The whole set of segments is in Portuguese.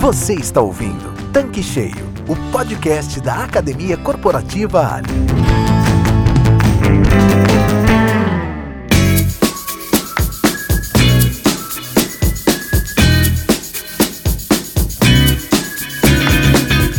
Você está ouvindo Tanque Cheio, o podcast da Academia Corporativa Ali.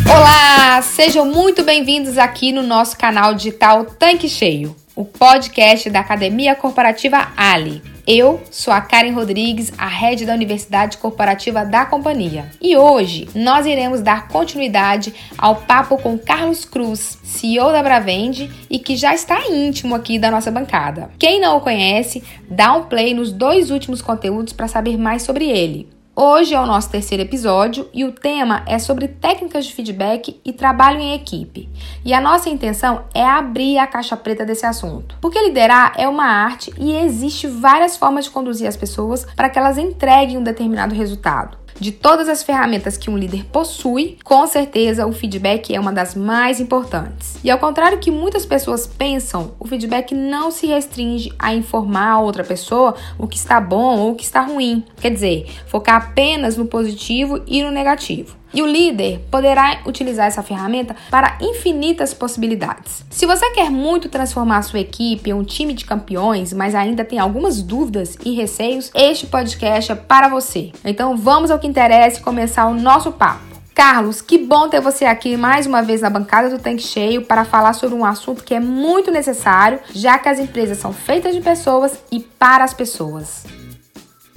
Olá, sejam muito bem-vindos aqui no nosso canal digital Tanque Cheio, o podcast da Academia Corporativa Ali. Eu sou a Karen Rodrigues, a head da Universidade Corporativa da companhia. E hoje nós iremos dar continuidade ao papo com Carlos Cruz, CEO da Bravende e que já está íntimo aqui da nossa bancada. Quem não o conhece, dá um play nos dois últimos conteúdos para saber mais sobre ele. Hoje é o nosso terceiro episódio e o tema é sobre técnicas de feedback e trabalho em equipe. E a nossa intenção é abrir a caixa preta desse assunto. Porque liderar é uma arte e existe várias formas de conduzir as pessoas para que elas entreguem um determinado resultado. De todas as ferramentas que um líder possui, com certeza o feedback é uma das mais importantes. E ao contrário que muitas pessoas pensam, o feedback não se restringe a informar a outra pessoa o que está bom ou o que está ruim. Quer dizer, focar apenas no positivo e no negativo. E o líder poderá utilizar essa ferramenta para infinitas possibilidades. Se você quer muito transformar a sua equipe em um time de campeões, mas ainda tem algumas dúvidas e receios, este podcast é para você. Então vamos ao que interessa e começar o nosso papo. Carlos, que bom ter você aqui mais uma vez na bancada do Tanque Cheio para falar sobre um assunto que é muito necessário, já que as empresas são feitas de pessoas e para as pessoas.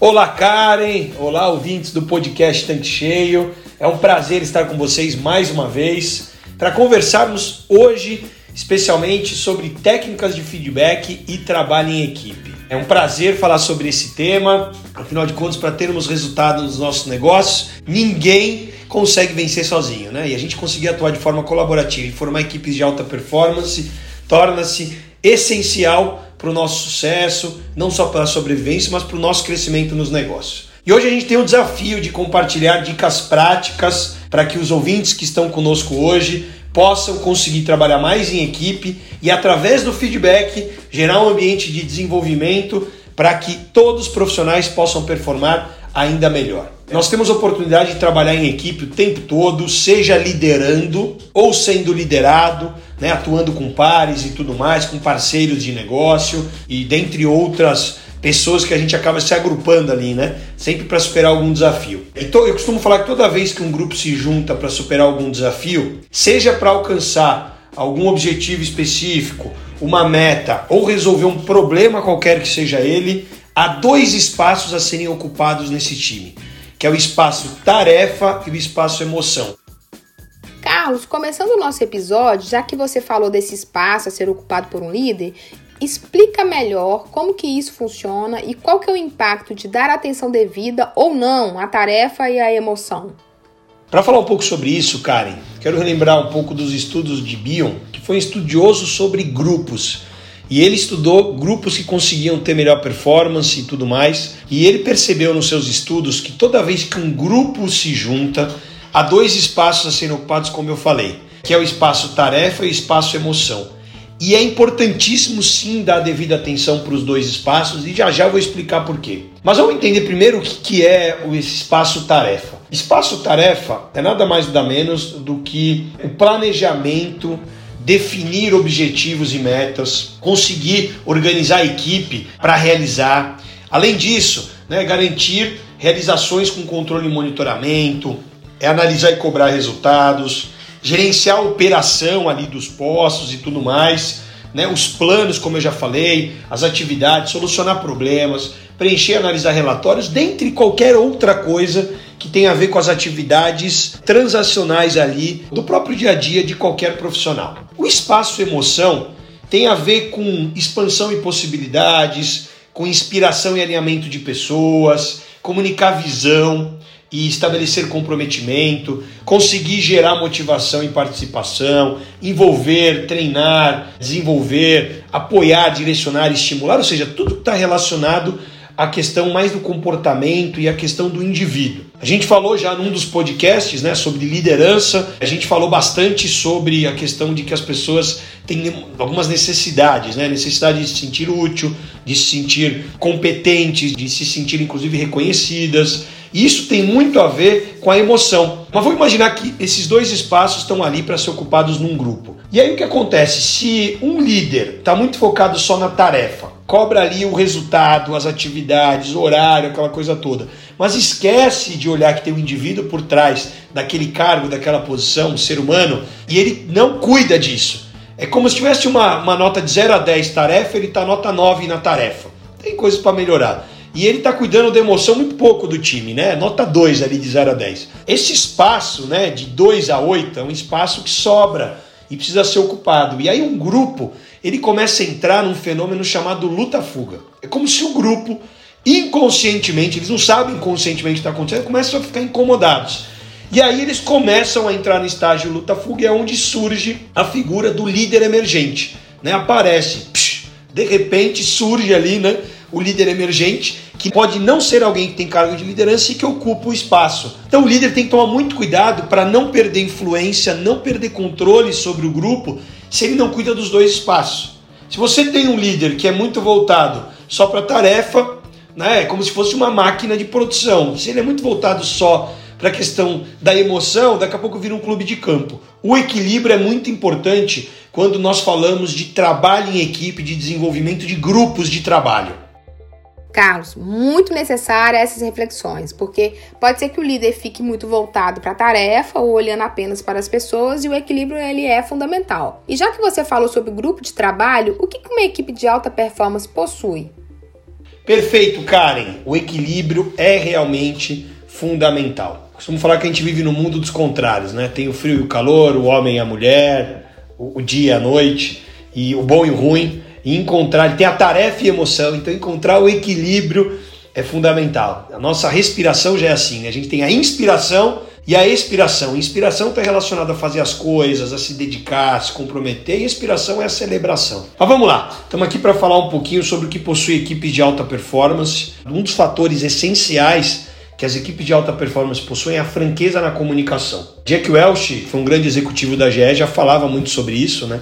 Olá, Karen! Olá, ouvintes do podcast Tanque Cheio. É um prazer estar com vocês mais uma vez para conversarmos hoje especialmente sobre técnicas de feedback e trabalho em equipe. É um prazer falar sobre esse tema, afinal de contas, para termos resultados nos nossos negócios, ninguém consegue vencer sozinho, né? E a gente conseguir atuar de forma colaborativa e formar equipes de alta performance torna-se essencial para o nosso sucesso, não só para a sobrevivência, mas para o nosso crescimento nos negócios. E hoje a gente tem o desafio de compartilhar dicas práticas para que os ouvintes que estão conosco hoje possam conseguir trabalhar mais em equipe e, através do feedback, gerar um ambiente de desenvolvimento para que todos os profissionais possam performar ainda melhor. Nós temos a oportunidade de trabalhar em equipe o tempo todo, seja liderando ou sendo liderado, né, atuando com pares e tudo mais, com parceiros de negócio e dentre outras pessoas que a gente acaba se agrupando ali, né? Sempre para superar algum desafio. Então eu costumo falar que toda vez que um grupo se junta para superar algum desafio, seja para alcançar algum objetivo específico, uma meta ou resolver um problema qualquer que seja ele, há dois espaços a serem ocupados nesse time, que é o espaço tarefa e o espaço emoção. Carlos, começando o nosso episódio, já que você falou desse espaço a ser ocupado por um líder, explica melhor como que isso funciona e qual que é o impacto de dar atenção devida ou não à tarefa e à emoção. Para falar um pouco sobre isso, Karen, quero relembrar um pouco dos estudos de Bion, que foi um estudioso sobre grupos. E ele estudou grupos que conseguiam ter melhor performance e tudo mais. E ele percebeu nos seus estudos que toda vez que um grupo se junta, há dois espaços a serem ocupados, como eu falei, que é o espaço tarefa e o espaço emoção. E é importantíssimo sim dar devida atenção para os dois espaços e já já vou explicar por quê. Mas vamos entender primeiro o que é esse espaço-tarefa. Espaço-tarefa é nada mais nada menos do que o planejamento, definir objetivos e metas, conseguir organizar a equipe para realizar. Além disso, né, garantir realizações com controle e monitoramento, é analisar e cobrar resultados, gerenciar a operação ali dos postos e tudo mais, né? os planos, como eu já falei, as atividades, solucionar problemas, preencher e analisar relatórios, dentre qualquer outra coisa que tem a ver com as atividades transacionais ali do próprio dia a dia de qualquer profissional. O espaço emoção tem a ver com expansão e possibilidades, com inspiração e alinhamento de pessoas, comunicar visão, e estabelecer comprometimento, conseguir gerar motivação e participação, envolver, treinar, desenvolver, apoiar, direcionar, estimular, ou seja, tudo que está relacionado a questão mais do comportamento e a questão do indivíduo. A gente falou já num dos podcasts né, sobre liderança, a gente falou bastante sobre a questão de que as pessoas têm algumas necessidades, né? Necessidade de se sentir útil, de se sentir competentes, de se sentir inclusive reconhecidas. E isso tem muito a ver com a emoção. Mas vamos imaginar que esses dois espaços estão ali para ser ocupados num grupo. E aí o que acontece? Se um líder está muito focado só na tarefa, cobra ali o resultado, as atividades, o horário, aquela coisa toda, mas esquece de olhar que tem um indivíduo por trás daquele cargo, daquela posição, um ser humano, e ele não cuida disso. É como se tivesse uma, uma nota de 0 a 10 tarefa, ele está nota 9 na tarefa. Tem coisas para melhorar. E ele está cuidando da emoção muito pouco do time, né? Nota 2 ali de 0 a 10. Esse espaço, né, de 2 a 8 é um espaço que sobra e precisa ser ocupado. E aí um grupo, ele começa a entrar num fenômeno chamado luta-fuga. É como se o grupo inconscientemente, eles não sabem conscientemente o que está acontecendo, começam a ficar incomodados. E aí eles começam a entrar no estágio luta-fuga, é onde surge a figura do líder emergente. Né? Aparece, psh, de repente surge ali né, o líder emergente, que pode não ser alguém que tem cargo de liderança e que ocupa o espaço. Então o líder tem que tomar muito cuidado para não perder influência, não perder controle sobre o grupo, se ele não cuida dos dois espaços. Se você tem um líder que é muito voltado só para tarefa, né, é como se fosse uma máquina de produção. Se ele é muito voltado só para a questão da emoção, daqui a pouco vira um clube de campo. O equilíbrio é muito importante quando nós falamos de trabalho em equipe, de desenvolvimento de grupos de trabalho. Carlos, muito necessária essas reflexões, porque pode ser que o líder fique muito voltado para a tarefa ou olhando apenas para as pessoas e o equilíbrio ele é fundamental. E já que você falou sobre grupo de trabalho, o que uma equipe de alta performance possui? Perfeito, Karen. O equilíbrio é realmente fundamental. Costumo falar que a gente vive no mundo dos contrários, né? Tem o frio e o calor, o homem e a mulher, o dia e a noite, e o bom e o ruim. E encontrar, tem a tarefa e emoção, então encontrar o equilíbrio é fundamental. A nossa respiração já é assim, né? A gente tem a inspiração e a expiração. Inspiração está relacionada a fazer as coisas, a se dedicar, a se comprometer, e expiração é a celebração. Mas vamos lá, estamos aqui para falar um pouquinho sobre o que possui equipes de alta performance. Um dos fatores essenciais que as equipes de alta performance possuem é a franqueza na comunicação. Jack Welch, foi um grande executivo da GE, já falava muito sobre isso, né?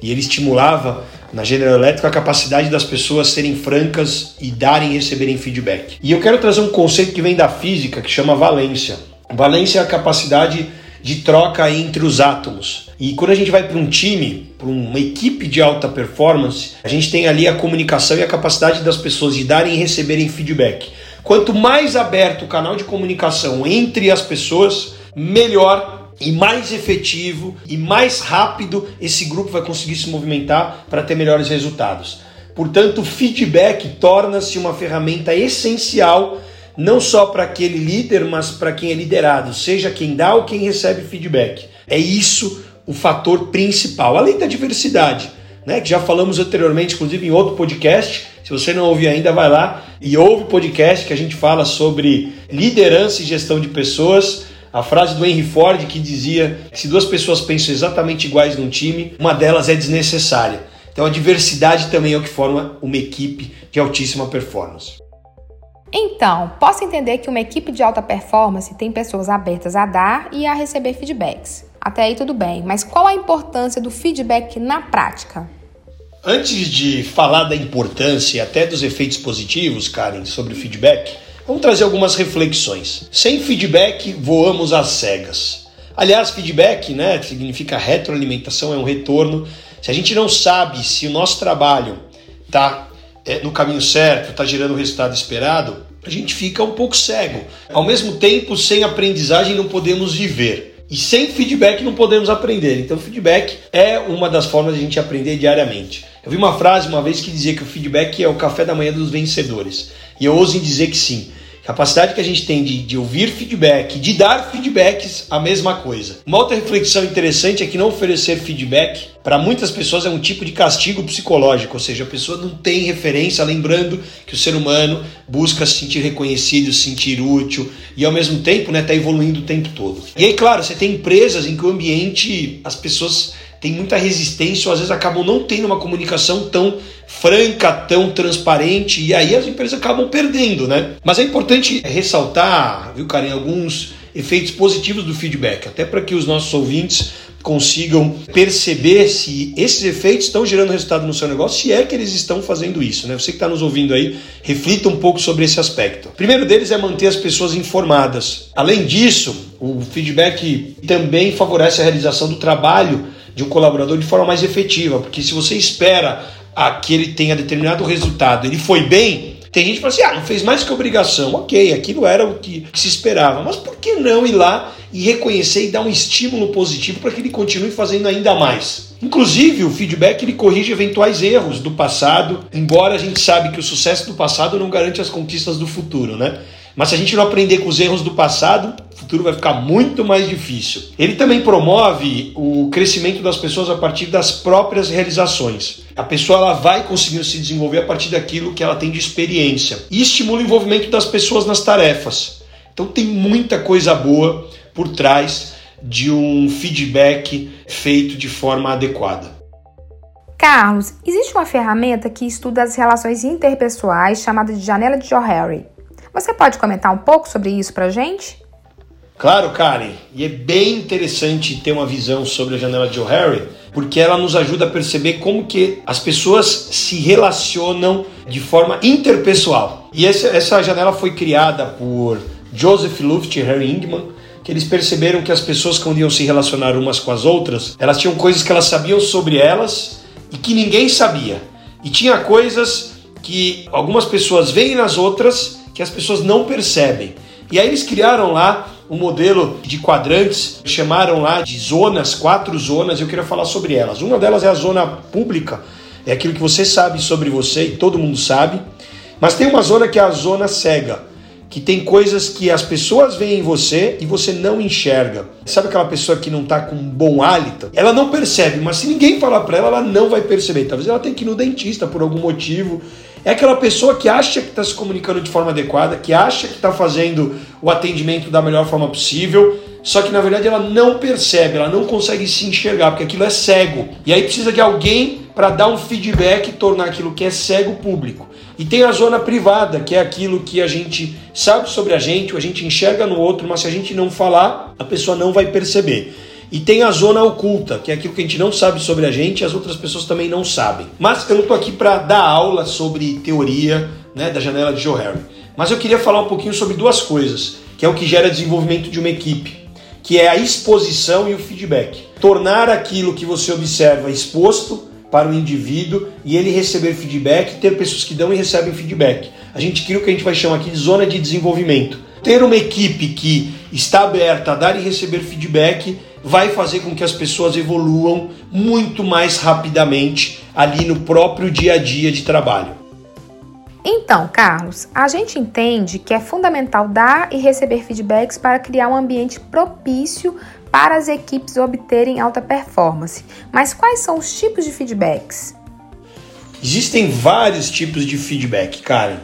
E ele estimulava na General Electric a capacidade das pessoas serem francas e darem e receberem feedback. E eu quero trazer um conceito que vem da física que chama valência. Valência é a capacidade de troca entre os átomos. E quando a gente vai para um time, para uma equipe de alta performance, a gente tem ali a comunicação e a capacidade das pessoas de darem e receberem feedback. Quanto mais aberto o canal de comunicação entre as pessoas, melhor e mais efetivo e mais rápido esse grupo vai conseguir se movimentar para ter melhores resultados. Portanto, o feedback torna-se uma ferramenta essencial não só para aquele líder, mas para quem é liderado, seja quem dá ou quem recebe feedback. É isso o fator principal, além da diversidade, né? Que já falamos anteriormente, inclusive em outro podcast. Se você não ouviu ainda, vai lá e ouve o podcast que a gente fala sobre liderança e gestão de pessoas a frase do Henry Ford que dizia que se duas pessoas pensam exatamente iguais num time, uma delas é desnecessária. Então a diversidade também é o que forma uma equipe de altíssima performance. Então, posso entender que uma equipe de alta performance tem pessoas abertas a dar e a receber feedbacks. Até aí tudo bem, mas qual a importância do feedback na prática? Antes de falar da importância e até dos efeitos positivos, Karen, sobre o feedback, Vamos trazer algumas reflexões. Sem feedback, voamos às cegas. Aliás, feedback né, significa retroalimentação, é um retorno. Se a gente não sabe se o nosso trabalho está é, no caminho certo, está gerando o resultado esperado, a gente fica um pouco cego. Ao mesmo tempo, sem aprendizagem não podemos viver. E sem feedback não podemos aprender. Então, feedback é uma das formas de a gente aprender diariamente. Eu vi uma frase uma vez que dizia que o feedback é o café da manhã dos vencedores. E eu ouso em dizer que sim. Capacidade que a gente tem de, de ouvir feedback, de dar feedbacks, a mesma coisa. Uma outra reflexão interessante é que não oferecer feedback para muitas pessoas é um tipo de castigo psicológico, ou seja, a pessoa não tem referência, lembrando que o ser humano busca se sentir reconhecido, se sentir útil e ao mesmo tempo está né, tá evoluindo o tempo todo. E aí, claro, você tem empresas em que o ambiente, as pessoas tem muita resistência ou às vezes acabam não tendo uma comunicação tão franca, tão transparente e aí as empresas acabam perdendo, né? Mas é importante ressaltar, viu, Karen, alguns efeitos positivos do feedback, até para que os nossos ouvintes consigam perceber se esses efeitos estão gerando resultado no seu negócio, se é que eles estão fazendo isso. Né? Você que está nos ouvindo aí, reflita um pouco sobre esse aspecto. O primeiro deles é manter as pessoas informadas. Além disso, o feedback também favorece a realização do trabalho de um colaborador de forma mais efetiva, porque se você espera a que ele tenha determinado resultado, ele foi bem, tem gente que fala assim: ah, não fez mais que obrigação. Ok, aquilo era o que, se esperava. Mas por que não ir lá e reconhecer e dar um estímulo positivo para que ele continue fazendo ainda mais? Inclusive, o feedback ele corrige eventuais erros do passado, embora a gente sabe que o sucesso do passado não garante as conquistas do futuro, né? Mas se a gente não aprender com os erros do passado, o futuro vai ficar muito mais difícil. Ele também promove o crescimento das pessoas a partir das próprias realizações. A pessoa ela vai conseguir se desenvolver a partir daquilo que ela tem de experiência e estimula o envolvimento das pessoas nas tarefas. Então tem muita coisa boa por trás de um feedback feito de forma adequada. Carlos, existe uma ferramenta que estuda as relações interpessoais chamada de janela de Johari. Você pode comentar um pouco sobre isso para gente? Claro, Karen. E é bem interessante ter uma visão sobre a janela de O'Harry, porque ela nos ajuda a perceber como que as pessoas se relacionam de forma interpessoal. E essa, essa janela foi criada por Joseph Luft e Harry Ingman, que eles perceberam que as pessoas quando iam se relacionar umas com as outras, elas tinham coisas que elas sabiam sobre elas e que ninguém sabia. E tinha coisas que algumas pessoas veem nas outras que as pessoas não percebem. E aí eles criaram lá um modelo de quadrantes, chamaram lá de zonas, quatro zonas, eu queria falar sobre elas. Uma delas é a zona pública, é aquilo que você sabe sobre você e todo mundo sabe. Mas tem uma zona que é a zona cega, que tem coisas que as pessoas veem em você e você não enxerga. Sabe aquela pessoa que não está com um bom hálito? Ela não percebe, mas se ninguém falar para ela, ela não vai perceber. Talvez ela tenha que ir no dentista por algum motivo é aquela pessoa que acha que está se comunicando de forma adequada, que acha que está fazendo o atendimento da melhor forma possível, só que na verdade ela não percebe, ela não consegue se enxergar, porque aquilo é cego. E aí precisa de alguém para dar um feedback e tornar aquilo que é cego público. E tem a zona privada, que é aquilo que a gente sabe sobre a gente, a gente enxerga no outro, mas se a gente não falar, a pessoa não vai perceber. E tem a zona oculta, que é aquilo que a gente não sabe sobre a gente e as outras pessoas também não sabem. Mas eu não estou aqui para dar aula sobre teoria né, da janela de Joe Harry. Mas eu queria falar um pouquinho sobre duas coisas, que é o que gera desenvolvimento de uma equipe, que é a exposição e o feedback. Tornar aquilo que você observa exposto para o indivíduo e ele receber feedback, ter pessoas que dão e recebem feedback. A gente cria o que a gente vai chamar aqui de zona de desenvolvimento. Ter uma equipe que está aberta a dar e receber feedback vai fazer com que as pessoas evoluam muito mais rapidamente ali no próprio dia a dia de trabalho. Então, Carlos, a gente entende que é fundamental dar e receber feedbacks para criar um ambiente propício para as equipes obterem alta performance. Mas quais são os tipos de feedbacks? Existem vários tipos de feedback, Karen.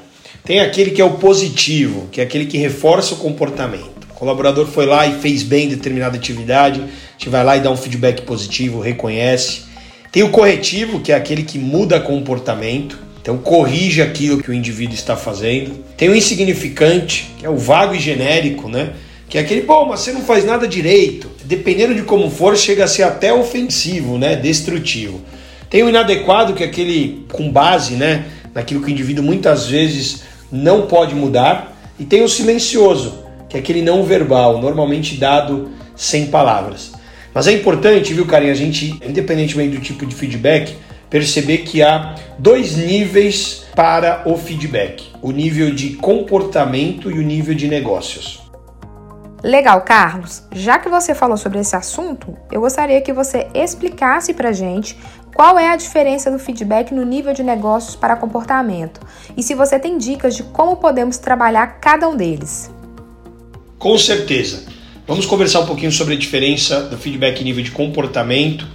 Tem aquele que é o positivo, que é aquele que reforça o comportamento. O colaborador foi lá e fez bem determinada atividade, a gente vai lá e dá um feedback positivo, reconhece. Tem o corretivo, que é aquele que muda comportamento, então corrige aquilo que o indivíduo está fazendo. Tem o insignificante, que é o vago e genérico, né? Que é aquele, pô, mas você não faz nada direito. Dependendo de como for, chega a ser até ofensivo, né? Destrutivo. Tem o inadequado, que é aquele com base, né? Naquilo que o indivíduo muitas vezes não pode mudar. E tem o silencioso, que é aquele não verbal, normalmente dado sem palavras. Mas é importante, viu, Karim, a gente, independentemente do tipo de feedback, perceber que há dois níveis para o feedback: o nível de comportamento e o nível de negócios. Legal, Carlos. Já que você falou sobre esse assunto, eu gostaria que você explicasse para gente qual é a diferença do feedback no nível de negócios para comportamento e se você tem dicas de como podemos trabalhar cada um deles. Com certeza. Vamos conversar um pouquinho sobre a diferença do feedback nível de comportamento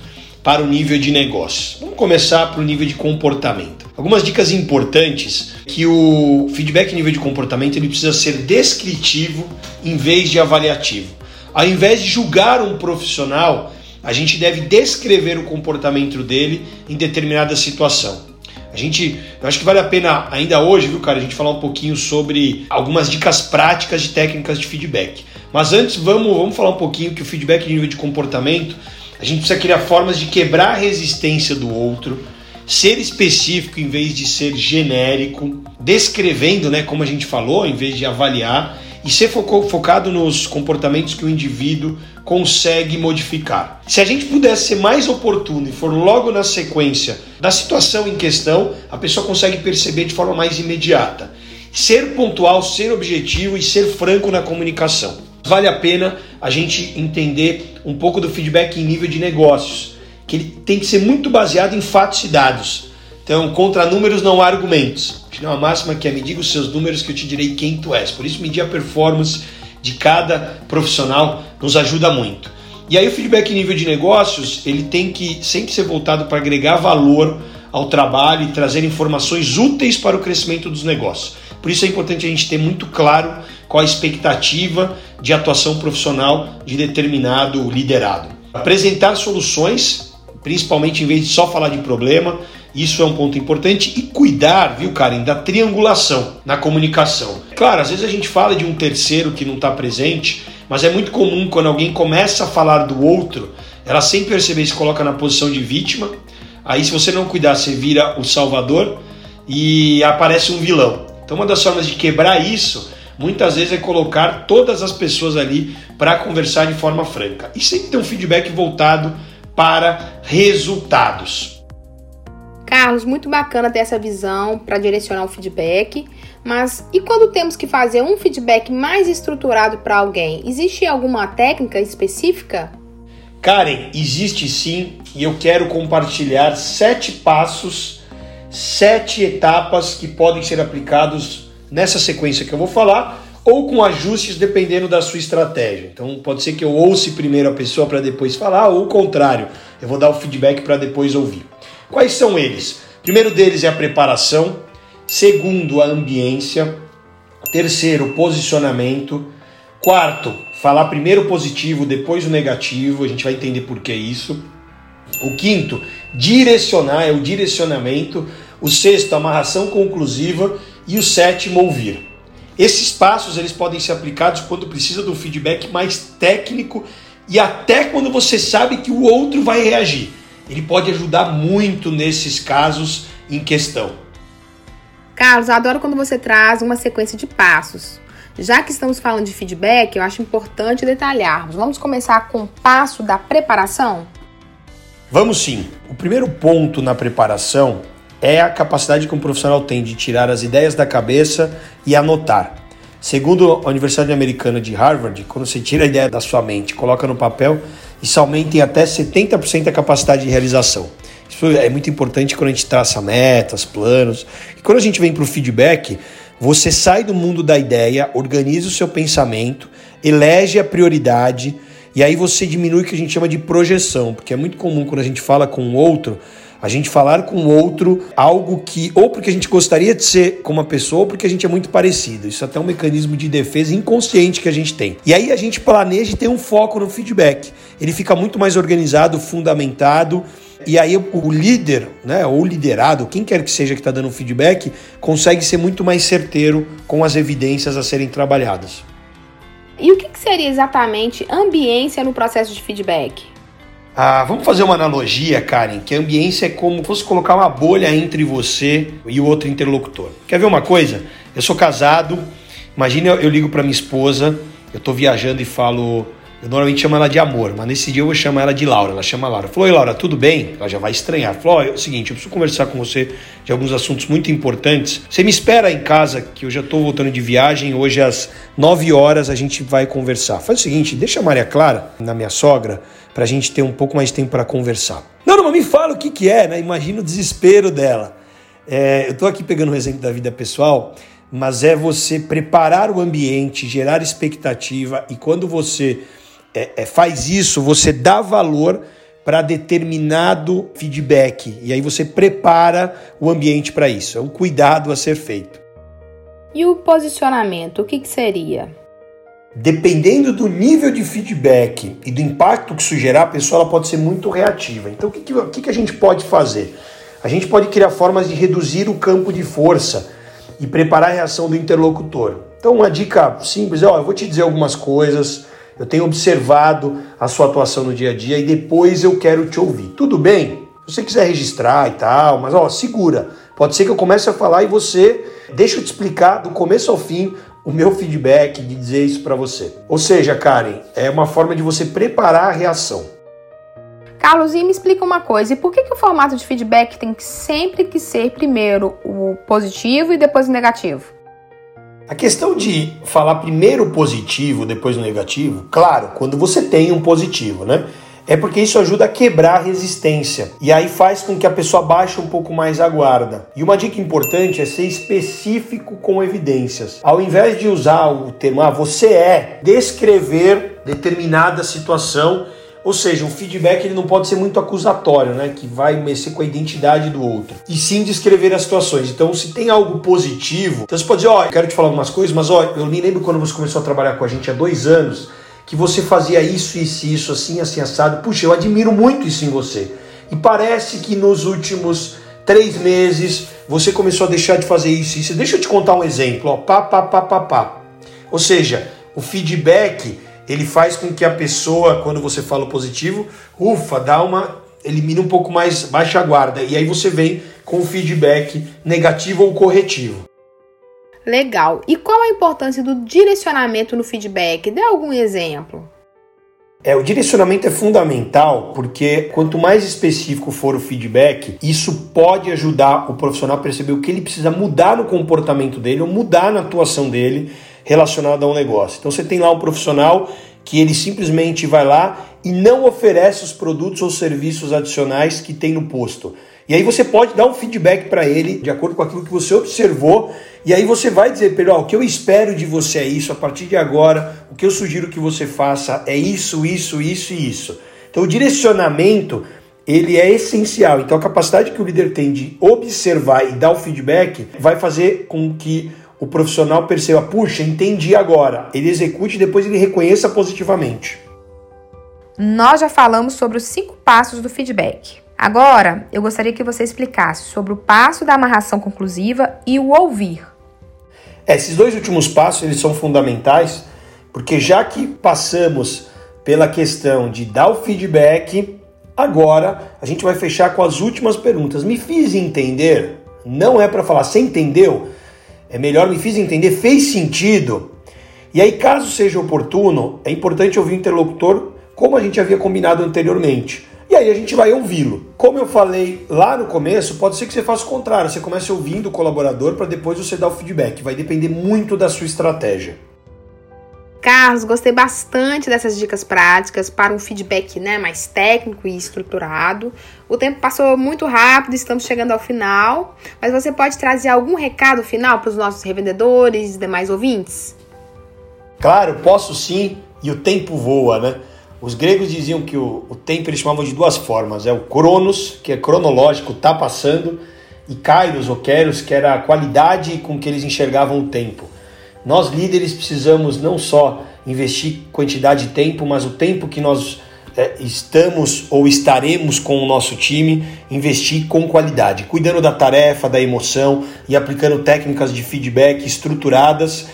para o nível de negócio. Vamos começar para o nível de comportamento. Algumas dicas importantes que o feedback nível de comportamento ele precisa ser descritivo em vez de avaliativo. Ao invés de julgar um profissional, a gente deve descrever o comportamento dele em determinada situação. A gente, eu acho que vale a pena ainda hoje, viu, cara, a gente falar um pouquinho sobre algumas dicas práticas de técnicas de feedback. Mas antes, vamos, vamos falar um pouquinho que o feedback de nível de comportamento, a gente precisa criar formas de quebrar a resistência do outro, ser específico em vez de ser genérico, descrevendo, né, como a gente falou, em vez de avaliar, e ser focado nos comportamentos que o indivíduo consegue modificar. Se a gente pudesse ser mais oportuno e for logo na sequência da situação em questão, a pessoa consegue perceber de forma mais imediata. Ser pontual, ser objetivo e ser franco na comunicação. Vale a pena a gente entender um pouco do feedback em nível de negócios, que ele tem que ser muito baseado em fatos e dados. Então, contra números não há argumentos. Uma máxima que é me diga os seus números que eu te direi quem tu és. Por isso, medir a performance de cada profissional nos ajuda muito. E aí o feedback nível de negócios, ele tem que sempre ser voltado para agregar valor ao trabalho e trazer informações úteis para o crescimento dos negócios. Por isso é importante a gente ter muito claro qual a expectativa de atuação profissional de determinado liderado. Apresentar soluções principalmente em vez de só falar de problema. Isso é um ponto importante e cuidar, viu, Karen, da triangulação na comunicação. Claro, às vezes a gente fala de um terceiro que não está presente, mas é muito comum quando alguém começa a falar do outro, ela sem perceber se coloca na posição de vítima. Aí, se você não cuidar, você vira o salvador e aparece um vilão. Então, uma das formas de quebrar isso muitas vezes é colocar todas as pessoas ali para conversar de forma franca e sempre ter um feedback voltado para resultados. Carlos, muito bacana ter essa visão para direcionar o feedback, mas e quando temos que fazer um feedback mais estruturado para alguém? Existe alguma técnica específica? Karen, existe sim, e eu quero compartilhar sete passos, sete etapas que podem ser aplicados nessa sequência que eu vou falar ou com ajustes dependendo da sua estratégia. Então pode ser que eu ouça primeiro a pessoa para depois falar, ou o contrário, eu vou dar o feedback para depois ouvir. Quais são eles? Primeiro deles é a preparação, segundo a ambiência, terceiro posicionamento, quarto falar primeiro o positivo, depois o negativo, a gente vai entender por que isso. O quinto, direcionar é o direcionamento, o sexto, amarração conclusiva e o sétimo, ouvir. Esses passos eles podem ser aplicados quando precisa de um feedback mais técnico e até quando você sabe que o outro vai reagir. Ele pode ajudar muito nesses casos em questão. Carlos, adoro quando você traz uma sequência de passos. Já que estamos falando de feedback, eu acho importante detalharmos. Vamos começar com o passo da preparação? Vamos sim. O primeiro ponto na preparação é a capacidade que um profissional tem de tirar as ideias da cabeça e anotar. Segundo a Universidade Americana de Harvard, quando você tira a ideia da sua mente, coloca no papel, isso aumenta em até 70% a capacidade de realização. Isso é muito importante quando a gente traça metas, planos. E quando a gente vem para o feedback, você sai do mundo da ideia, organiza o seu pensamento, elege a prioridade e aí você diminui o que a gente chama de projeção, porque é muito comum quando a gente fala com o outro, a gente falar com o outro algo que, ou porque a gente gostaria de ser como uma pessoa, ou porque a gente é muito parecido. Isso é até um mecanismo de defesa inconsciente que a gente tem. E aí a gente planeja e tem um foco no feedback. Ele fica muito mais organizado, fundamentado. E aí o líder, né, ou liderado, quem quer que seja que está dando feedback, consegue ser muito mais certeiro com as evidências a serem trabalhadas. E o que seria exatamente ambiência no processo de feedback? Ah, vamos fazer uma analogia, Karen, que a ambiência é como fosse colocar uma bolha entre você e o outro interlocutor. Quer ver uma coisa? Eu sou casado, imagina eu, eu ligo para minha esposa, eu estou viajando e falo, eu normalmente chamo ela de amor, mas nesse dia eu vou chamar ela de Laura. Ela chama Laura. Falou, oi Laura, tudo bem? Ela já vai estranhar. Falou, é o seguinte, eu preciso conversar com você de alguns assuntos muito importantes. Você me espera em casa, que eu já estou voltando de viagem. Hoje às 9 horas a gente vai conversar. Faz o seguinte, deixa a Maria Clara, na minha sogra, para a gente ter um pouco mais de tempo para conversar. Não, não, mas me fala o que, que é, né? Imagina o desespero dela. É, eu estou aqui pegando um exemplo da vida pessoal, mas é você preparar o ambiente, gerar expectativa e quando você é, é, faz isso, você dá valor para determinado feedback e aí você prepara o ambiente para isso. É um cuidado a ser feito. E o posicionamento, o que, que seria? dependendo do nível de feedback e do impacto que isso gerar, a pessoa ela pode ser muito reativa. Então, o que, que, que a gente pode fazer? A gente pode criar formas de reduzir o campo de força e preparar a reação do interlocutor. Então, uma dica simples é: ó, eu vou te dizer algumas coisas, eu tenho observado a sua atuação no dia a dia e depois eu quero te ouvir. Tudo bem? Se você quiser registrar e tal, mas ó, segura. Pode ser que eu comece a falar e você deixa eu te explicar do começo ao fim o meu feedback de dizer isso para você. Ou seja, Karen, é uma forma de você preparar a reação. Carlos, e me explica uma coisa, e por que, que o formato de feedback tem sempre que ser primeiro o positivo e depois o negativo? A questão de falar primeiro o positivo, depois o negativo, claro, quando você tem um positivo, né? é porque isso ajuda a quebrar a resistência e aí faz com que a pessoa baixe um pouco mais a guarda. E uma dica importante é ser específico com evidências. Ao invés de usar o termo, ah, você é, descrever determinada situação ou seja, o feedback ele não pode ser muito acusatório, né? Que vai mexer com a identidade do outro. E sim descrever as situações. Então, se tem algo positivo, então você pode dizer, ó, oh, quero te falar algumas coisas, mas ó, eu me lembro quando você começou a trabalhar com a gente há dois anos que você fazia isso, isso, isso, assim, assim, assado. Puxa, eu admiro muito isso em você. E parece que nos últimos três meses você começou a deixar de fazer isso, isso. Deixa eu te contar um exemplo, ó, pá, pá, pá, pá, pá. Ou seja, o feedback ele faz com que a pessoa, quando você fala positivo, ufa, dá uma elimina um pouco mais baixa a guarda e aí você vem com o feedback negativo ou corretivo. Legal. E qual a importância do direcionamento no feedback? Dê algum exemplo. É, o direcionamento é fundamental porque quanto mais específico for o feedback, isso pode ajudar o profissional a perceber o que ele precisa mudar no comportamento dele ou mudar na atuação dele relacionado a um negócio. Então você tem lá um profissional que ele simplesmente vai lá e não oferece os produtos ou serviços adicionais que tem no posto. E aí você pode dar um feedback para ele de acordo com aquilo que você observou e aí você vai dizer ó, o que eu espero de você é isso, a partir de agora, o que eu sugiro que você faça é isso, isso, isso e isso. Então o direcionamento, ele é essencial. Então a capacidade que o líder tem de observar e dar o feedback vai fazer com que o profissional perceba, puxa, entendi agora. Ele execute e depois ele reconheça positivamente. Nós já falamos sobre os cinco passos do feedback. Agora, eu gostaria que você explicasse sobre o passo da amarração conclusiva e o ouvir. É, esses dois últimos passos eles são fundamentais, porque já que passamos pela questão de dar o feedback, agora a gente vai fechar com as últimas perguntas. Me fiz entender? Não é para falar, você entendeu? É melhor me fiz entender, fez sentido? E aí, caso seja oportuno, é importante ouvir o interlocutor como a gente havia combinado anteriormente. E aí a gente vai ouvi-lo. Como eu falei lá no começo, pode ser que você faça o contrário, você comece ouvindo o colaborador para depois você dar o feedback. Vai depender muito da sua estratégia. Carlos, gostei bastante dessas dicas práticas para um feedback né, mais técnico e estruturado. O tempo passou muito rápido, estamos chegando ao final, mas você pode trazer algum recado final para os nossos revendedores e demais ouvintes? Claro, posso sim, e o tempo voa, né? Os gregos diziam que o, o tempo eles chamavam de duas formas: é o cronos, que é cronológico, tá passando, e kairos ou keros, que era a qualidade com que eles enxergavam o tempo. Nós líderes precisamos não só investir quantidade de tempo, mas o tempo que nós é, estamos ou estaremos com o nosso time, investir com qualidade, cuidando da tarefa, da emoção e aplicando técnicas de feedback estruturadas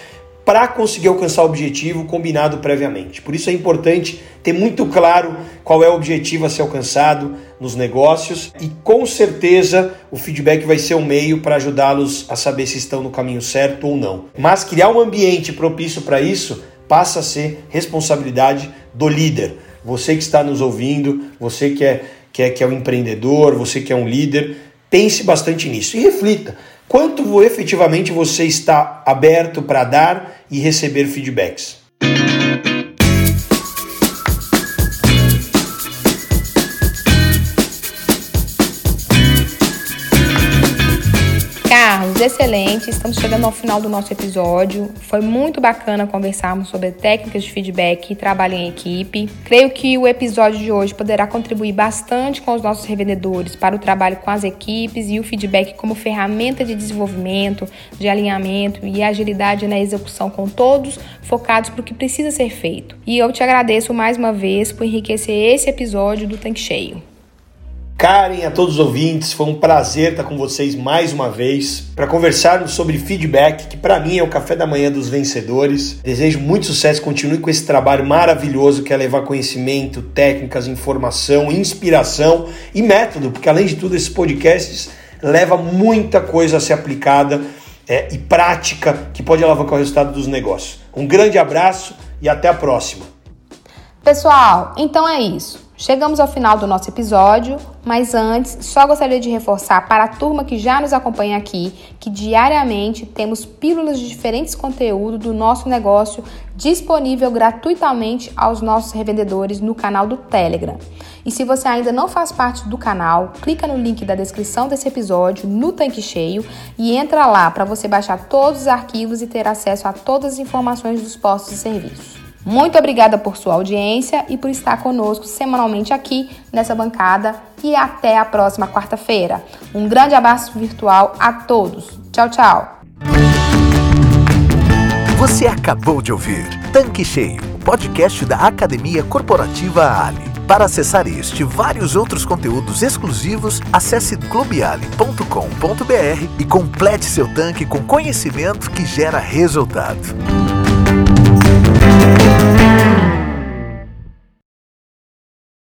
para conseguir alcançar o objetivo combinado previamente. Por isso é importante ter muito claro qual é o objetivo a ser alcançado nos negócios e com certeza o feedback vai ser um meio para ajudá-los a saber se estão no caminho certo ou não. Mas criar um ambiente propício para isso passa a ser responsabilidade do líder. Você que está nos ouvindo, você que é, que é, que é um empreendedor, você que é um líder, pense bastante nisso e reflita. Quanto efetivamente você está aberto para dar e receber feedbacks? Conteúdos excelentes. Estamos chegando ao final do nosso episódio. Foi muito bacana conversarmos sobre técnicas de feedback e trabalho em equipe. Creio que o episódio de hoje poderá contribuir bastante com os nossos revendedores para o trabalho com as equipes e o feedback como ferramenta de desenvolvimento, de alinhamento e agilidade na execução com todos focados para o que precisa ser feito. E eu te agradeço mais uma vez por enriquecer esse episódio do Tanque Cheio. Karen, a todos os ouvintes, foi um prazer estar com vocês mais uma vez para conversarmos sobre feedback, que para mim é o café da manhã dos vencedores. Desejo muito sucesso, continue com esse trabalho maravilhoso que é levar conhecimento, técnicas, informação, inspiração e método, porque além de tudo esses podcasts leva muita coisa a ser aplicada é, e prática que pode alavancar o resultado dos negócios. Um grande abraço e até a próxima. Pessoal, então é isso. Chegamos ao final do nosso episódio, mas antes, só gostaria de reforçar para a turma que já nos acompanha aqui que diariamente temos pílulas de diferentes conteúdos do nosso negócio disponível gratuitamente aos nossos revendedores no canal do Telegram. E se você ainda não faz parte do canal, clica no link da descrição desse episódio no Tanque Cheio e entra lá para você baixar todos os arquivos e ter acesso a todas as informações dos postos e serviços. Muito obrigada por sua audiência e por estar conosco semanalmente aqui nessa bancada e até a próxima quarta-feira. Um grande abraço virtual a todos. Tchau, tchau. Você acabou de ouvir Tanque Cheio, podcast da Academia Corporativa Ali. Para acessar este e vários outros conteúdos exclusivos, acesse clubeali.com.br e complete seu tanque com conhecimento que gera resultado.